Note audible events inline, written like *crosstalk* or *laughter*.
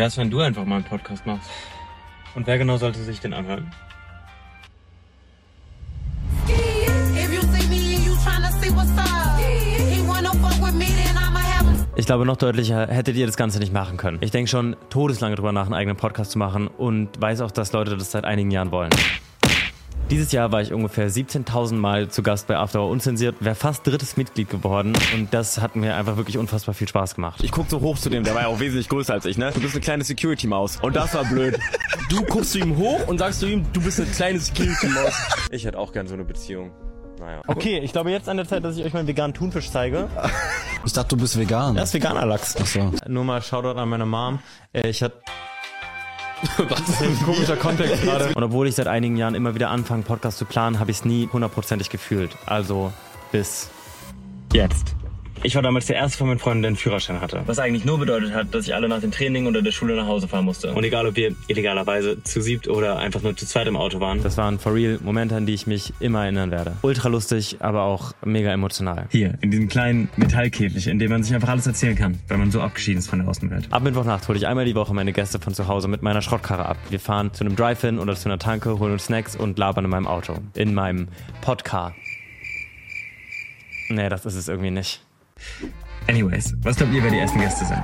wär's, wenn du einfach mal einen Podcast machst? Und wer genau sollte sich den anhören? Ich glaube, noch deutlicher hättet ihr das Ganze nicht machen können. Ich denke schon todeslange drüber nach, einen eigenen Podcast zu machen und weiß auch, dass Leute das seit einigen Jahren wollen. Dieses Jahr war ich ungefähr 17.000 Mal zu Gast bei After Hour Unzensiert, wäre fast drittes Mitglied geworden und das hat mir einfach wirklich unfassbar viel Spaß gemacht. Ich guck so hoch zu dem, der war ja auch wesentlich größer als ich, ne? Du bist eine kleine Security-Maus. Und das war blöd. Du guckst zu ihm hoch und sagst zu ihm, du bist eine kleine Security-Maus. Ich hätte auch gern so eine Beziehung. Naja. Okay, ich glaube jetzt an der Zeit, dass ich euch meinen veganen Thunfisch zeige. Ich dachte, du bist vegan. Das ist veganer Lachs. Ach so. Nur mal Shoutout an meine Mom. Äh, Ich hatte *laughs* ist ein komischer Kontext *laughs* gerade. Und obwohl ich seit einigen Jahren immer wieder anfange, Podcast zu planen, habe ich es nie hundertprozentig gefühlt. Also bis jetzt. Ich war damals der erste von meinen Freunden, der einen Führerschein hatte. Was eigentlich nur bedeutet hat, dass ich alle nach dem Training oder der Schule nach Hause fahren musste. Und egal, ob wir illegalerweise zu siebt oder einfach nur zu zweit im Auto waren. Das waren for real Momente, an die ich mich immer erinnern werde. Ultra lustig, aber auch mega emotional. Hier, in diesem kleinen Metallkäfig, in dem man sich einfach alles erzählen kann, weil man so abgeschieden ist von der Außenwelt. Ab Mittwochnacht hole ich einmal die Woche meine Gäste von zu Hause mit meiner Schrottkarre ab. Wir fahren zu einem Drive-In oder zu einer Tanke, holen uns Snacks und labern in meinem Auto. In meinem Podcar. Nee, das ist es irgendwie nicht. Anyways, was glaubt ihr, wer die ersten Gäste sind?